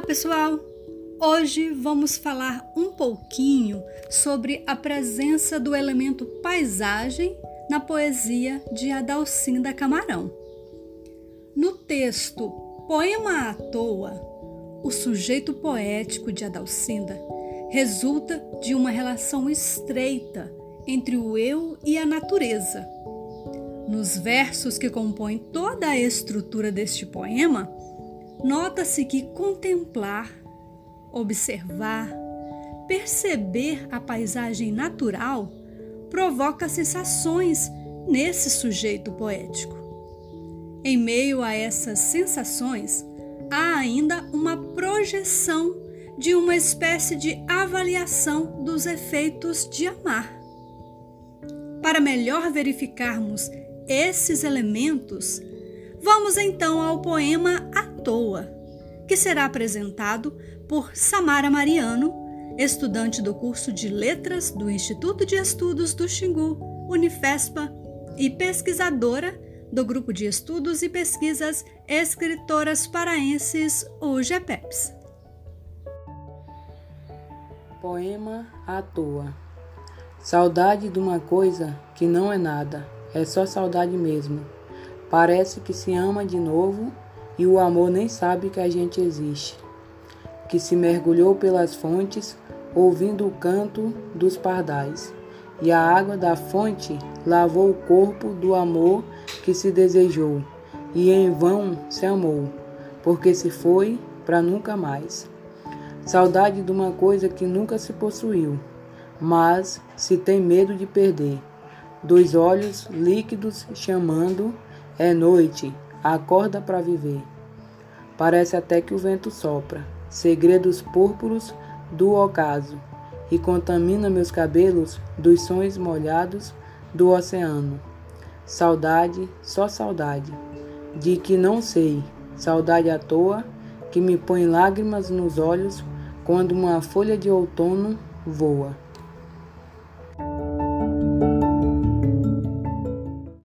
pessoal! Hoje vamos falar um pouquinho sobre a presença do elemento paisagem na poesia de Adalcinda Camarão. No texto Poema à Toa, o sujeito poético de Adalcinda resulta de uma relação estreita entre o eu e a natureza. Nos versos que compõem toda a estrutura deste poema, nota-se que contemplar, observar, perceber a paisagem natural provoca sensações nesse sujeito poético. Em meio a essas sensações, há ainda uma projeção de uma espécie de avaliação dos efeitos de amar. Para melhor verificarmos esses elementos, vamos então ao poema A Toa, que será apresentado por Samara Mariano, estudante do curso de Letras do Instituto de Estudos do Xingu, Unifespa, e pesquisadora do Grupo de Estudos e Pesquisas Escritoras Paraenses, o GEPEPS. Poema à toa. Saudade de uma coisa que não é nada, é só saudade mesmo. Parece que se ama de novo e o amor nem sabe que a gente existe. Que se mergulhou pelas fontes, ouvindo o canto dos pardais, e a água da fonte lavou o corpo do amor que se desejou, e em vão se amou, porque se foi para nunca mais. Saudade de uma coisa que nunca se possuiu, mas se tem medo de perder. Dos olhos líquidos chamando, é noite, acorda para viver. Parece até que o vento sopra, segredos púrpuros do ocaso, e contamina meus cabelos dos sonhos molhados do oceano. Saudade, só saudade, de que não sei, saudade à toa, que me põe lágrimas nos olhos quando uma folha de outono voa.